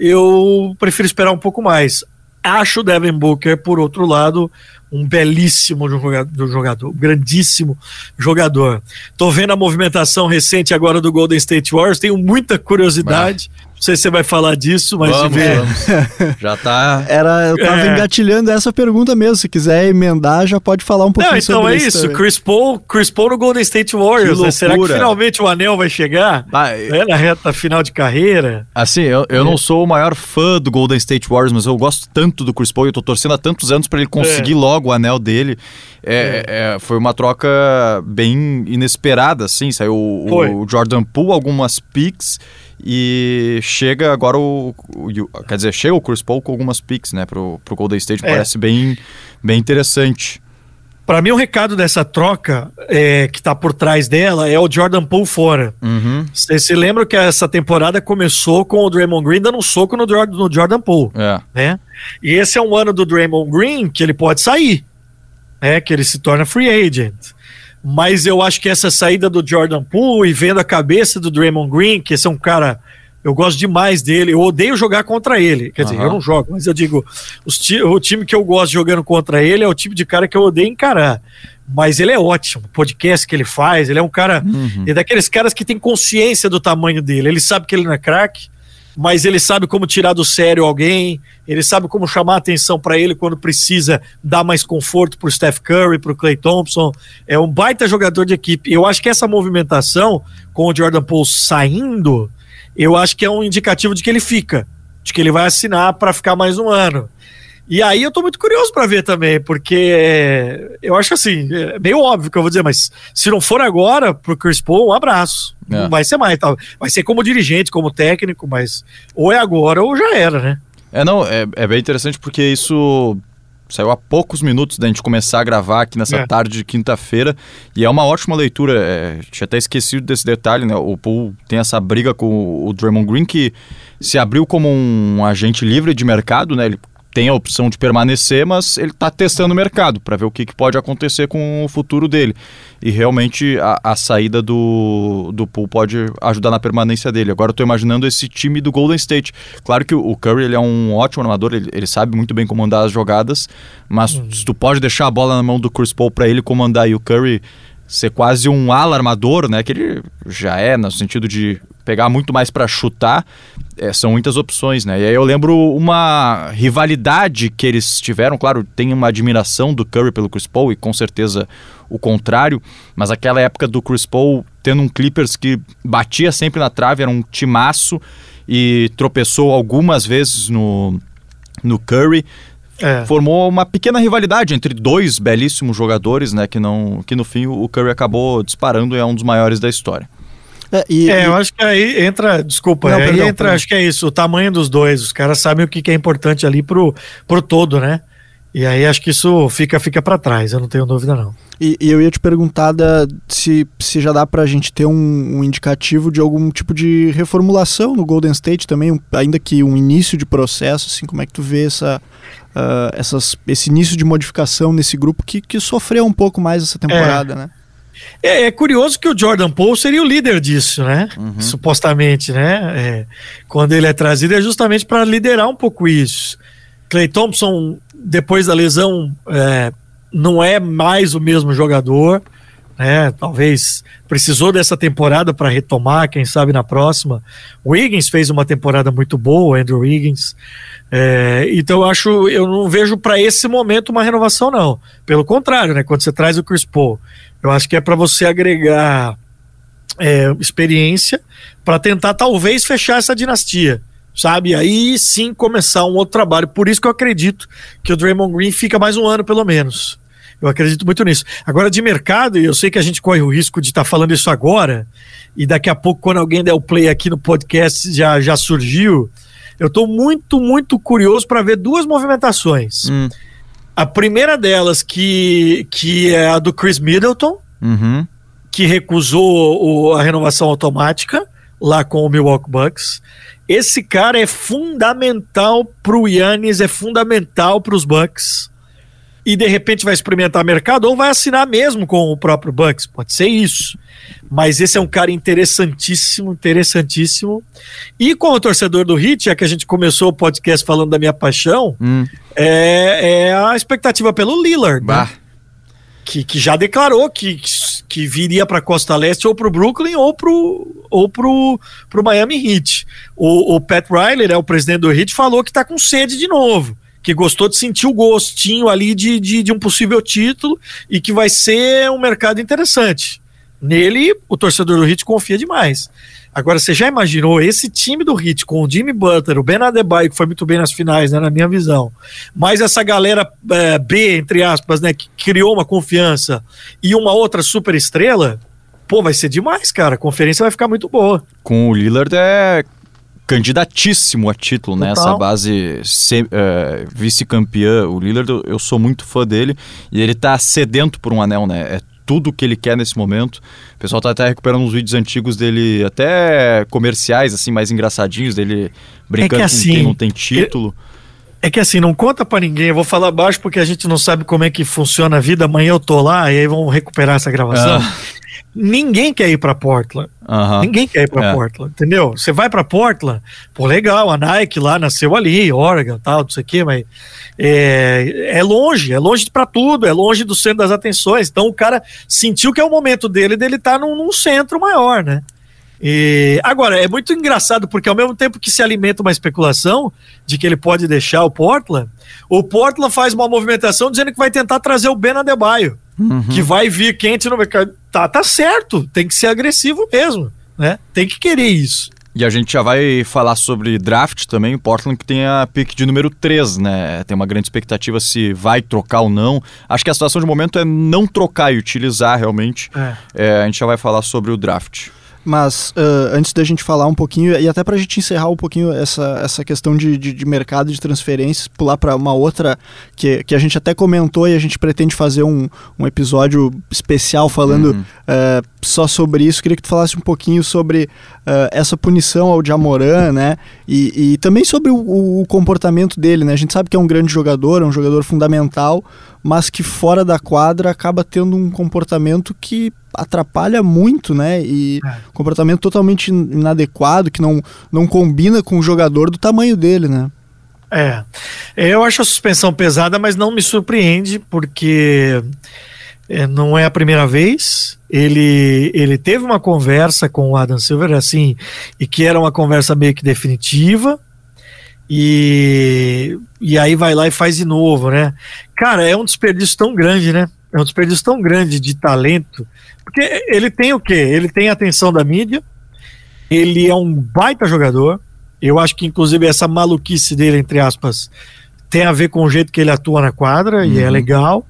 Speaker 4: eu prefiro esperar um pouco mais. Acho o Devin Booker, por outro lado, um belíssimo jogador, jogador, grandíssimo jogador. Tô vendo a movimentação recente agora do Golden State Warriors, tenho muita curiosidade. Não sei se você vai falar disso, mas
Speaker 2: vamos, vamos. já tá.
Speaker 3: Era, eu tava é. engatilhando essa pergunta mesmo. Se quiser emendar, já pode falar um pouquinho Não,
Speaker 4: então
Speaker 3: sobre
Speaker 4: é isso. Também. Chris Paul, Chris Paul no Golden State Warriors. Né? Será que finalmente o anel vai chegar? Vai. É, na reta final de carreira.
Speaker 2: Assim, eu, eu é. não sou o maior fã do Golden State Warriors, mas eu gosto tanto do Chris Paul. Eu tô torcendo há tantos anos para ele conseguir é. logo o anel dele. É, é. foi uma troca bem inesperada, assim. Saiu o, o Jordan Poole, algumas picks e chega agora o, o, Quer dizer, chega o Chris Paul com algumas picks, né, pro, pro Golden State. É. Parece bem, bem interessante.
Speaker 4: Para mim, o recado dessa troca é, que tá por trás dela é o Jordan Poole fora. Você uhum. se lembra que essa temporada começou com o Draymond Green dando um soco no, no Jordan Poole. É. Né? E esse é um ano do Draymond Green que ele pode sair. Né? Que ele se torna free agent mas eu acho que essa saída do Jordan Poole e vendo a cabeça do Draymond Green, que esse é um cara Eu gosto demais dele. Eu odeio jogar contra ele. Quer dizer, eu não jogo, mas eu digo, ti o time que eu gosto jogando contra ele é o tipo de cara que eu odeio encarar. Mas ele é ótimo. O podcast que ele faz, ele é um cara. Uhum. É daqueles caras que tem consciência do tamanho dele. Ele sabe que ele não é craque mas ele sabe como tirar do sério alguém, ele sabe como chamar atenção para ele quando precisa dar mais conforto para o Steph Curry, para o Clay Thompson. É um baita jogador de equipe. Eu acho que essa movimentação com o Jordan Poole saindo, eu acho que é um indicativo de que ele fica, de que ele vai assinar para ficar mais um ano. E aí eu tô muito curioso para ver também, porque eu acho assim, é meio óbvio que eu vou dizer, mas se não for agora pro Chris Paul, um abraço. É. Não vai ser mais, tá? vai ser como dirigente, como técnico, mas ou é agora ou já era, né?
Speaker 2: É, não, é, é bem interessante porque isso saiu há poucos minutos da gente começar a gravar aqui nessa é. tarde de quinta-feira e é uma ótima leitura. É, tinha até esquecido desse detalhe, né? O Paul tem essa briga com o Draymond Green que se abriu como um agente livre de mercado, né? Ele tem a opção de permanecer, mas ele está testando o mercado para ver o que, que, pode acontecer com o futuro dele. E realmente a, a saída do, do Pool pode ajudar na permanência dele. Agora eu estou imaginando esse time do Golden State. Claro que o, Curry ele é um ótimo armador, ele, ele sabe muito bem comandar as jogadas, mas uhum. se tu pode deixar a bola na mão do Chris Paul para ele comandar e o Curry ser quase um ala armador, né? Que ele já é, no sentido de pegar muito mais para chutar, é, são muitas opções, né? E aí eu lembro uma rivalidade que eles tiveram, claro, tem uma admiração do Curry pelo Chris Paul e com certeza o contrário, mas aquela época do Chris Paul tendo um Clippers que batia sempre na trave, era um timaço e tropeçou algumas vezes no, no Curry. É. Formou uma pequena rivalidade entre dois belíssimos jogadores, né? Que, não, que no fim o Curry acabou disparando e é um dos maiores da história.
Speaker 4: É, e, é, eu acho que aí entra, desculpa, não, aí perdão, entra, perdão. acho que é isso, o tamanho dos dois. Os caras sabem o que, que é importante ali pro, pro todo, né? E aí acho que isso fica fica para trás, eu não tenho dúvida não.
Speaker 3: E, e, eu ia te perguntar da, se, se já dá para a gente ter um, um, indicativo de algum tipo de reformulação no Golden State também, um, ainda que um início de processo, assim, como é que tu vê essa, uh, essas, esse início de modificação nesse grupo que, que sofreu um pouco mais essa temporada, é. né?
Speaker 4: É, é, curioso que o Jordan Poole seria o líder disso, né? Uhum. Supostamente, né? É, quando ele é trazido é justamente para liderar um pouco isso. Clay Thompson, depois da lesão, é, não é mais o mesmo jogador. Né? Talvez precisou dessa temporada para retomar, quem sabe na próxima. O Wiggins fez uma temporada muito boa, o Andrew Wiggins. É, então eu acho, eu não vejo para esse momento uma renovação não. Pelo contrário, né? Quando você traz o Chris Paul eu acho que é para você agregar é, experiência para tentar talvez fechar essa dinastia, sabe? Aí sim começar um outro trabalho. Por isso que eu acredito que o Draymond Green fica mais um ano pelo menos. Eu acredito muito nisso. Agora, de mercado, e eu sei que a gente corre o risco de estar tá falando isso agora, e daqui a pouco, quando alguém der o play aqui no podcast, já, já surgiu. Eu estou muito, muito curioso para ver duas movimentações. Hum. A primeira delas, que, que é a do Chris Middleton, uhum. que recusou o, a renovação automática lá com o Milwaukee Bucks. Esse cara é fundamental pro Yannis, é fundamental para os Bucks. E de repente vai experimentar mercado ou vai assinar mesmo com o próprio Bucks. Pode ser isso. Mas esse é um cara interessantíssimo, interessantíssimo. E com o torcedor do Hit, já que a gente começou o podcast falando da minha paixão, hum. é, é, a expectativa pelo Lillard. Né? Que, que já declarou que, que viria para Costa Leste ou para o Brooklyn ou para ou pro, pro Miami Heat. O, o Pat Riley, né, o presidente do Heat, falou que está com sede de novo que gostou de sentir o gostinho ali de, de, de, um possível título e que vai ser um mercado interessante. Nele, o torcedor do Heat confia demais. Agora, você já imaginou esse time do Heat com o Jimmy Butler, o Ben Adebayo, que foi muito bem nas finais, né, na minha visão, mais essa galera é, B, entre aspas, né, que criou uma confiança e uma outra super estrela, pô, vai ser demais, cara. A conferência vai ficar muito boa.
Speaker 2: Com o Lillard é candidatíssimo a título, né? Essa base uh, vice-campeã, o Lillard, eu, eu, sou muito fã dele e ele tá sedento por um anel, né? É tudo que ele quer nesse momento. O pessoal tá até recuperando uns vídeos antigos dele, até comerciais, assim, mais engraçadinhos, dele brincando é que, assim, com quem não tem título.
Speaker 4: É que assim, não conta para ninguém, eu vou falar baixo porque a gente não sabe como é que funciona a vida. Amanhã eu tô lá e aí vamos recuperar essa gravação. Ah. Ninguém quer ir para Portland. Uhum. Ninguém quer ir para é. Portland, entendeu? Você vai para Portland, pô, legal, a Nike lá nasceu ali, Oregon, tal, não sei o quê, mas é, é longe, é longe para tudo, é longe do centro das atenções. Então o cara sentiu que é o momento dele, dele estar tá num, num centro maior, né? E, agora, é muito engraçado porque ao mesmo tempo que se alimenta uma especulação de que ele pode deixar o Portland, o Portland faz uma movimentação dizendo que vai tentar trazer o Ben Adebayo, uhum. que vai vir quente no mercado. Tá, tá certo, tem que ser agressivo mesmo, né? Tem que querer isso.
Speaker 2: E a gente já vai falar sobre draft também, o Portland que tem a pick de número 3, né? Tem uma grande expectativa se vai trocar ou não. Acho que a situação de momento é não trocar e utilizar realmente. É. É, a gente já vai falar sobre o draft.
Speaker 3: Mas uh, antes da gente falar um pouquinho, e até para a gente encerrar um pouquinho essa, essa questão de, de, de mercado de transferências, pular para uma outra que, que a gente até comentou e a gente pretende fazer um, um episódio especial falando uhum. uh, só sobre isso. Queria que tu falasse um pouquinho sobre uh, essa punição ao Jamoran, né? E, e também sobre o, o, comportamento dele, né? A gente sabe que é um grande jogador, é um jogador fundamental, mas que fora da quadra acaba tendo um comportamento que atrapalha muito, né? E é. comportamento totalmente inadequado, que não, não combina com o jogador do tamanho dele, né?
Speaker 4: É. Eu acho a suspensão pesada, mas não me surpreende, porque é, não é a primeira vez. Ele, ele teve uma conversa com o Adam Silver, assim, e que era uma conversa meio que definitiva. E, e aí vai lá e faz de novo, né? Cara, é um desperdício tão grande, né? É um desperdício tão grande de talento porque ele tem o quê? Ele tem a atenção da mídia, ele é um baita jogador. Eu acho que, inclusive, essa maluquice dele, entre aspas, tem a ver com o jeito que ele atua na quadra, uhum. e é uhum. legal.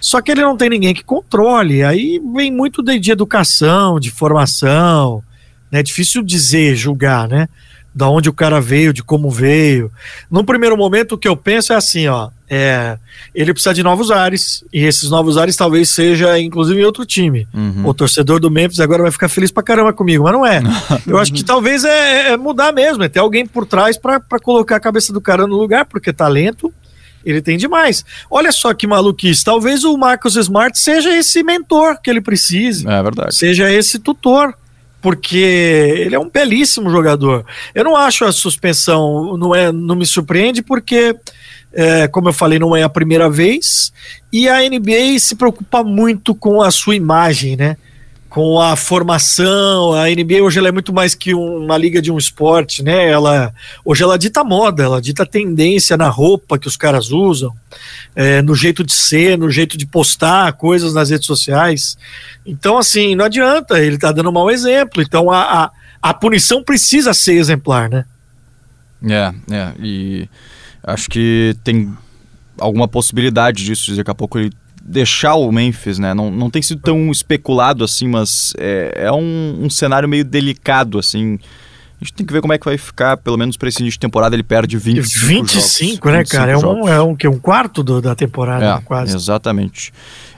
Speaker 4: Só que ele não tem ninguém que controle. Aí vem muito de, de educação, de formação. Né? É difícil dizer, julgar, né? Da onde o cara veio, de como veio. Num primeiro momento, o que eu penso é assim, ó. É, ele precisa de novos ares, e esses novos ares talvez seja, inclusive, em outro time. Uhum. O torcedor do Memphis agora vai ficar feliz pra caramba comigo, mas não é. Eu acho que talvez é, é mudar mesmo, é ter alguém por trás para colocar a cabeça do cara no lugar, porque talento ele tem demais. Olha só que maluquice. Talvez o Marcos Smart seja esse mentor que ele precise.
Speaker 2: É verdade.
Speaker 4: Seja esse tutor. Porque ele é um belíssimo jogador. Eu não acho a suspensão, não, é, não me surpreende, porque é, como eu falei, não é a primeira vez. E a NBA se preocupa muito com a sua imagem, né? Com a formação. A NBA hoje ela é muito mais que uma liga de um esporte, né? Ela, hoje ela dita moda, ela dita tendência na roupa que os caras usam, é, no jeito de ser, no jeito de postar coisas nas redes sociais. Então, assim, não adianta, ele tá dando um mau exemplo. Então, a, a, a punição precisa ser exemplar, né?
Speaker 2: É, é. E acho que tem alguma possibilidade disso, daqui a pouco ele deixar o Memphis, né? Não, não tem sido tão especulado assim, mas é, é um, um cenário meio delicado, assim. A gente tem que ver como é que vai ficar, pelo menos para esse início de temporada, ele perde 25
Speaker 4: 25, jogos, né, cara? É um, é um, que, um quarto do, da temporada, é, quase.
Speaker 2: Exatamente.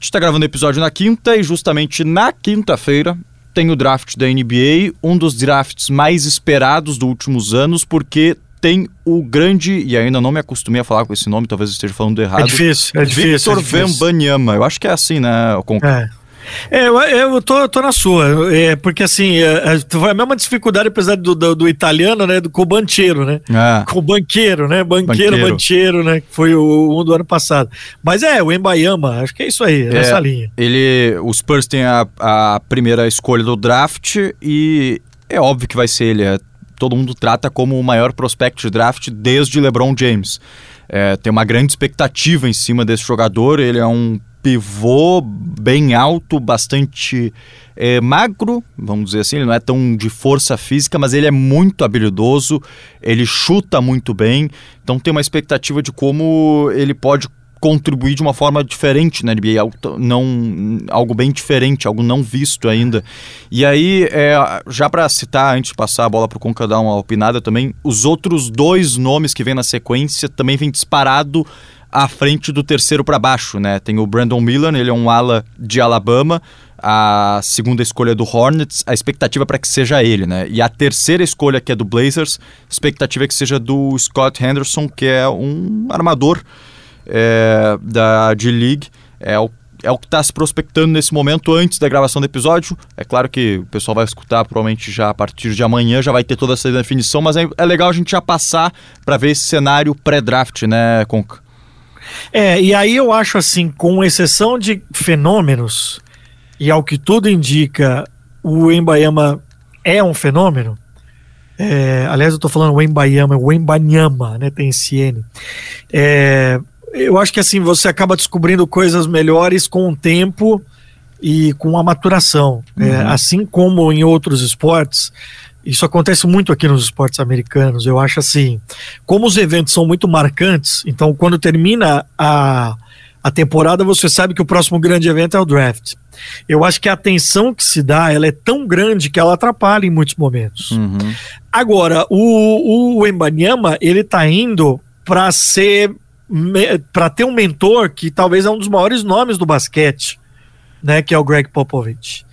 Speaker 2: gente está gravando o episódio na quinta e justamente na quinta-feira tem o draft da NBA, um dos drafts mais esperados dos últimos anos, porque tem o grande, e ainda não me acostumei a falar com esse nome, talvez eu esteja falando errado. É
Speaker 4: difícil, é difícil.
Speaker 2: Victor é difícil. Vembanyama, eu acho que é assim, né?
Speaker 4: É. É, eu, eu tô, tô na sua, é, porque assim, é, foi é a mesma dificuldade, apesar do, do, do italiano, né, do cobancheiro, né, é. com banqueiro, né, banqueiro, banqueiro, bancheiro, né, que foi o um do ano passado. Mas é, o Embayama, acho que é isso aí, é, nessa linha.
Speaker 2: Ele, os Spurs têm a, a primeira escolha do draft e é óbvio que vai ser ele, é, todo mundo trata como o maior prospect de draft desde LeBron James. É, tem uma grande expectativa em cima desse jogador. Ele é um pivô bem alto, bastante é, magro, vamos dizer assim. Ele não é tão de força física, mas ele é muito habilidoso, ele chuta muito bem. Então tem uma expectativa de como ele pode contribuir de uma forma diferente na NBA, algo, não, algo bem diferente, algo não visto ainda. E aí, é, já para citar, antes de passar a bola para o Conca dar uma opinada também, os outros dois nomes que vêm na sequência também vêm disparado à frente do terceiro para baixo, né? Tem o Brandon Miller, ele é um ala de Alabama, a segunda escolha do Hornets, a expectativa é para que seja ele, né? E a terceira escolha, que é do Blazers, expectativa é que seja do Scott Henderson, que é um armador é, da D-League, é o é o que está se prospectando nesse momento antes da gravação do episódio. É claro que o pessoal vai escutar provavelmente já a partir de amanhã, já vai ter toda essa definição, mas é, é legal a gente já passar para ver esse cenário pré-draft, né, Conca?
Speaker 4: É, e aí eu acho assim, com exceção de fenômenos, e ao que tudo indica, o Embayama é um fenômeno. É, aliás, eu estou falando o Embayama, o Embanyama, né? Tem esse N. É, eu acho que assim, você acaba descobrindo coisas melhores com o tempo e com a maturação. É, uhum. É, assim como em outros esportes, isso acontece muito aqui nos esportes americanos. Eu acho assim, como os eventos são muito marcantes, então quando termina a, a temporada, você sabe que o próximo grande evento é o draft. Eu acho que a atenção que se dá ela é tão grande que ela atrapalha em muitos momentos. Uhum. Agora, o, o Embanyama, ele tá indo para ser para ter um mentor que talvez é um dos maiores nomes do basquete, né, que é o Greg Popovich.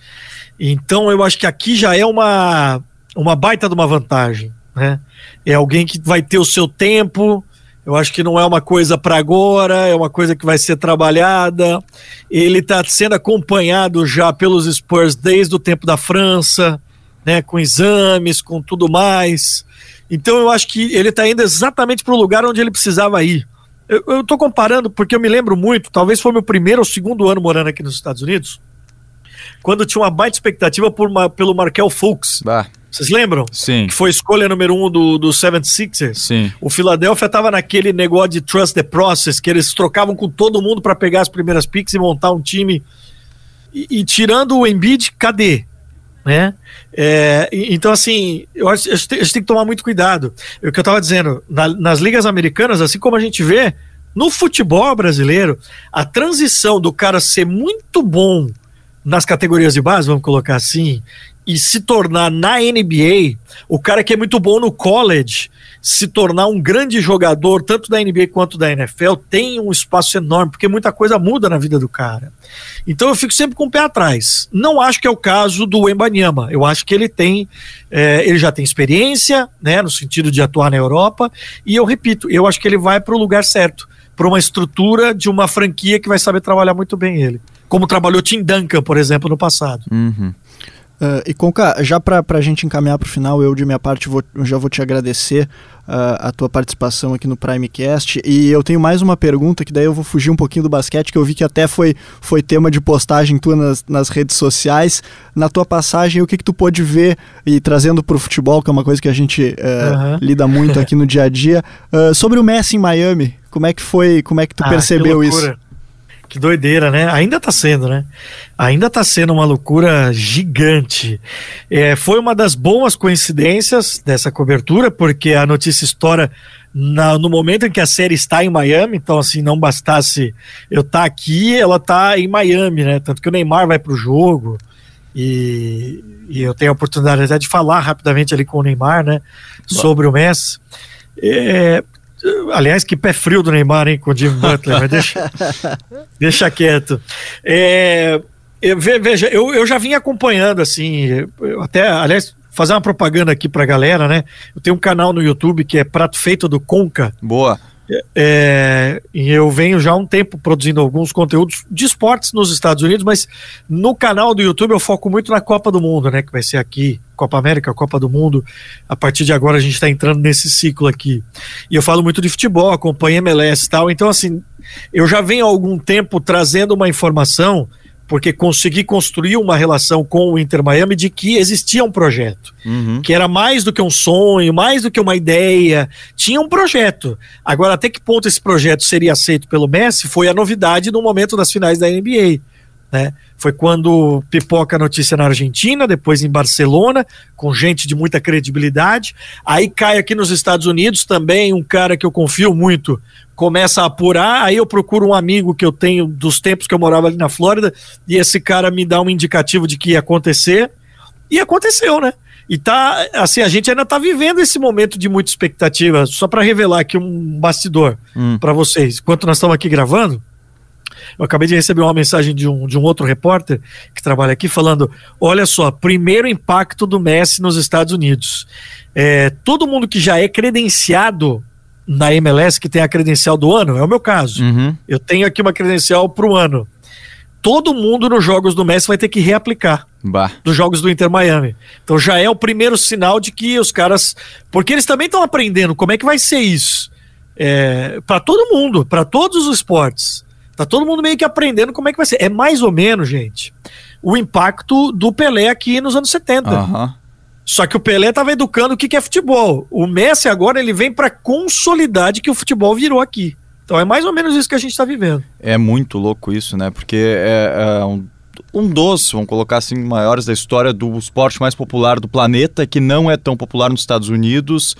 Speaker 4: Então eu acho que aqui já é uma uma baita de uma vantagem, né? É alguém que vai ter o seu tempo, eu acho que não é uma coisa para agora, é uma coisa que vai ser trabalhada. Ele está sendo acompanhado já pelos Spurs desde o tempo da França, né, com exames, com tudo mais. Então eu acho que ele está indo exatamente para o lugar onde ele precisava ir. Eu estou comparando porque eu me lembro muito, talvez foi meu primeiro ou segundo ano morando aqui nos Estados Unidos, quando tinha uma baita expectativa por uma, pelo Markel Fultz. Bah. Vocês lembram?
Speaker 2: Sim.
Speaker 4: Que foi escolha número um do, do 76ers.
Speaker 2: Sim.
Speaker 4: O Philadelphia estava naquele negócio de trust the process, que eles trocavam com todo mundo para pegar as primeiras picks e montar um time. E, e tirando o Embiid, cadê? Né? É, então, assim, eu acho, a gente tem que tomar muito cuidado. É o que eu estava dizendo, na, nas ligas americanas, assim como a gente vê no futebol brasileiro, a transição do cara ser muito bom nas categorias de base, vamos colocar assim, e se tornar na NBA, o cara que é muito bom no college, se tornar um grande jogador, tanto da NBA quanto da NFL, tem um espaço enorme, porque muita coisa muda na vida do cara. Então eu fico sempre com o pé atrás. Não acho que é o caso do Embanyama. Eu acho que ele tem, é, ele já tem experiência, né, no sentido de atuar na Europa, e eu repito, eu acho que ele vai para o lugar certo, para uma estrutura de uma franquia que vai saber trabalhar muito bem ele. Como trabalhou Tim Duncan, por exemplo, no passado.
Speaker 2: Uhum.
Speaker 3: Uh, e Conca, já para a gente encaminhar para o final, eu de minha parte vou, já vou te agradecer uh, a tua participação aqui no Primecast. E eu tenho mais uma pergunta, que daí eu vou fugir um pouquinho do basquete, que eu vi que até foi, foi tema de postagem tua nas, nas redes sociais. Na tua passagem, o que, que tu pôde ver, e trazendo para o futebol, que é uma coisa que a gente uh, uhum. lida muito aqui no dia a dia, sobre o Messi em Miami. Como é que foi, como é que tu ah, percebeu que isso?
Speaker 4: Que doideira, né? Ainda tá sendo, né? Ainda tá sendo uma loucura gigante. É, foi uma das boas coincidências dessa cobertura, porque a notícia estoura na, no momento em que a série está em Miami, então assim, não bastasse eu estar tá aqui, ela tá em Miami, né? Tanto que o Neymar vai pro jogo e, e eu tenho a oportunidade até de falar rapidamente ali com o Neymar, né? Sobre o Messi. É, Aliás, que pé frio do Neymar, hein, com o Jimmy Butler, mas deixa, deixa quieto. É, eu, veja, eu, eu já vim acompanhando, assim, até, aliás, fazer uma propaganda aqui pra galera, né? Eu tenho um canal no YouTube que é Prato Feito do Conca.
Speaker 2: Boa.
Speaker 4: É, eu venho já há um tempo produzindo alguns conteúdos de esportes nos Estados Unidos, mas no canal do YouTube eu foco muito na Copa do Mundo, né? Que vai ser aqui, Copa América, Copa do Mundo. A partir de agora a gente está entrando nesse ciclo aqui. E eu falo muito de futebol, acompanho MLS e tal. Então, assim, eu já venho há algum tempo trazendo uma informação porque consegui construir uma relação com o Inter Miami de que existia um projeto, uhum. que era mais do que um sonho, mais do que uma ideia, tinha um projeto. Agora, até que ponto esse projeto seria aceito pelo Messi foi a novidade no momento das finais da NBA. Né? Foi quando pipoca a notícia na Argentina, depois em Barcelona, com gente de muita credibilidade. Aí cai aqui nos Estados Unidos também um cara que eu confio muito, começa a apurar. Aí eu procuro um amigo que eu tenho dos tempos que eu morava ali na Flórida, e esse cara me dá um indicativo de que ia acontecer. E aconteceu, né? E tá, assim, a gente ainda tá vivendo esse momento de muita expectativa. Só para revelar aqui um bastidor hum. para vocês. Enquanto nós estamos aqui gravando, eu acabei de receber uma mensagem de um, de um outro repórter que trabalha aqui falando: olha só, primeiro impacto do Messi nos Estados Unidos. É, todo mundo que já é credenciado na MLS, que tem a credencial do ano, é o meu caso. Uhum. Eu tenho aqui uma credencial para o ano. Todo mundo nos jogos do Messi vai ter que reaplicar. Bah. Dos jogos do Inter Miami. Então já é o primeiro sinal de que os caras. Porque eles também estão aprendendo como é que vai ser isso. É, para todo mundo, para todos os esportes. Tá todo mundo meio que aprendendo como é que vai ser. É mais ou menos, gente, o impacto do Pelé aqui nos anos 70. Uhum. Só que o Pelé estava educando o que, é futebol. O Messi agora ele vem para consolidar que o futebol virou aqui. Então é mais ou menos isso que a gente está vivendo.
Speaker 2: É muito louco isso, né? Porque é, é um, um dos, vamos colocar assim, maiores da história do esporte mais popular do planeta, que não é tão popular nos Estados Unidos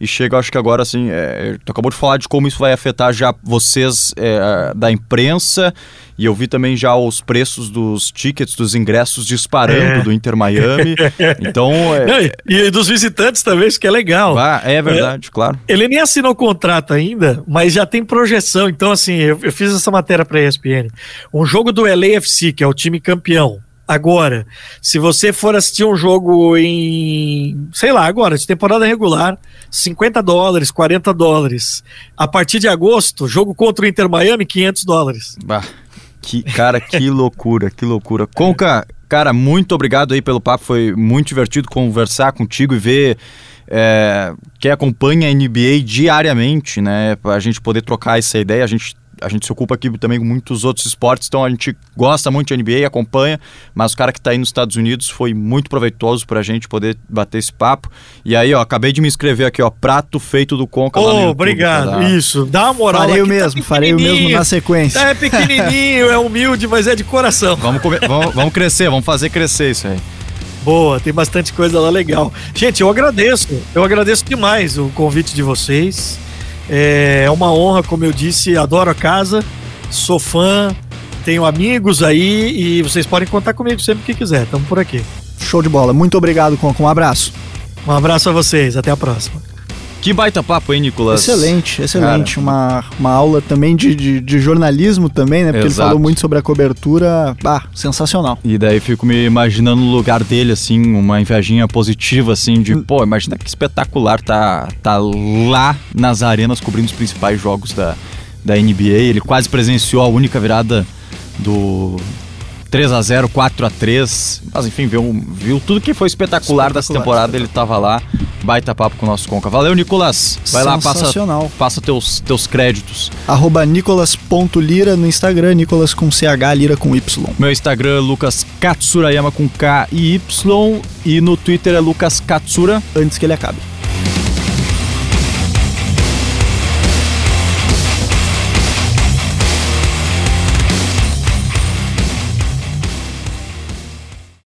Speaker 2: e chega, acho que agora, assim, é, tu acabou de falar de como isso vai afetar já vocês é, da imprensa, e eu vi também já os preços dos tickets, dos ingressos disparando é. do Inter Miami. Então.
Speaker 4: É, e dos visitantes também, isso que é legal.
Speaker 2: Ah, é verdade, claro.
Speaker 4: Ele nem assinou o contrato ainda, mas já tem projeção. Então, assim, eu, eu fiz essa matéria para a ESPN. Um jogo do LAFC, que é o time campeão, Agora, se você for assistir um jogo em, sei lá, agora, de temporada regular, 50 dólares, 40 dólares. A partir de agosto, jogo contra o Inter Miami, 500 dólares.
Speaker 2: Bah, que, cara, que loucura, que loucura. Conca, cara, muito obrigado aí pelo papo, foi muito divertido conversar contigo e ver é, quem acompanha a NBA diariamente, né, a gente poder trocar essa ideia, a gente a gente se ocupa aqui também com muitos outros esportes, então a gente gosta muito de NBA, acompanha, mas o cara que está aí nos Estados Unidos foi muito proveitoso para a gente poder bater esse papo. E aí, ó, acabei de me inscrever aqui, ó, prato feito do Conca
Speaker 4: oh, YouTube, Obrigado, tá? isso, dá uma moral.
Speaker 3: Farei o tá mesmo, tá farei o mesmo na sequência.
Speaker 4: É pequenininho, é humilde, mas é de coração.
Speaker 2: Vamos, vamos, vamos crescer, vamos fazer crescer isso aí.
Speaker 4: Boa, tem bastante coisa lá legal. Gente, eu agradeço, eu agradeço demais o convite de vocês. É uma honra, como eu disse, adoro a casa, sou fã, tenho amigos aí e vocês podem contar comigo sempre que quiser. Estamos por aqui.
Speaker 3: Show de bola. Muito obrigado, com um abraço.
Speaker 4: Um abraço a vocês. Até a próxima.
Speaker 2: Que baita papo, hein, Nicolas?
Speaker 3: Excelente, excelente. Uma, uma aula também de, de, de jornalismo também, né? Porque Exato. ele falou muito sobre a cobertura. Ah, sensacional.
Speaker 2: E daí fico me imaginando no lugar dele, assim, uma invejinha positiva, assim, de, pô, imagina que espetacular tá, tá lá nas arenas cobrindo os principais jogos da, da NBA. Ele quase presenciou a única virada do 3 a 0 4 a 3 Mas enfim, viu, viu tudo que foi espetacular, espetacular dessa temporada. Ele tava lá, baita papo com o nosso Conca. Valeu, Nicolas. Vai lá, passa, passa teus, teus créditos.
Speaker 3: Arroba nicolas.lira no Instagram, Nicolas com CH, Lira com Y.
Speaker 2: Meu Instagram é Lucas Katsurayama com K e Y. E no Twitter é Lucas Katsura.
Speaker 3: Antes que ele acabe.